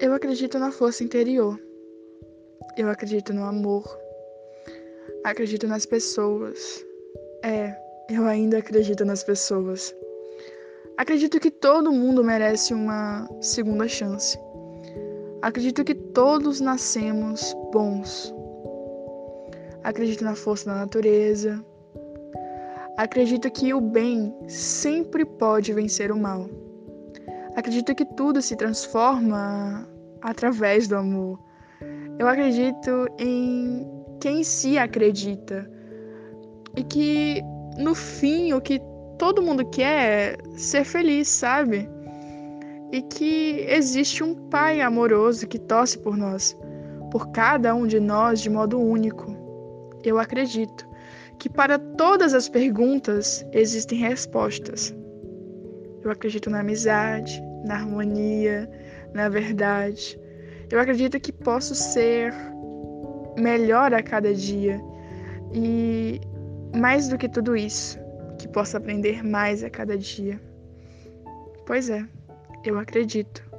Eu acredito na força interior. Eu acredito no amor. Acredito nas pessoas. É, eu ainda acredito nas pessoas. Acredito que todo mundo merece uma segunda chance. Acredito que todos nascemos bons. Acredito na força da natureza. Acredito que o bem sempre pode vencer o mal. Acredito que tudo se transforma através do amor. Eu acredito em quem se acredita e que no fim o que todo mundo quer ser feliz, sabe? E que existe um Pai amoroso que torce por nós, por cada um de nós de modo único. Eu acredito que para todas as perguntas existem respostas. Eu acredito na amizade, na harmonia, na verdade. Eu acredito que posso ser melhor a cada dia e mais do que tudo isso, que possa aprender mais a cada dia. Pois é, eu acredito.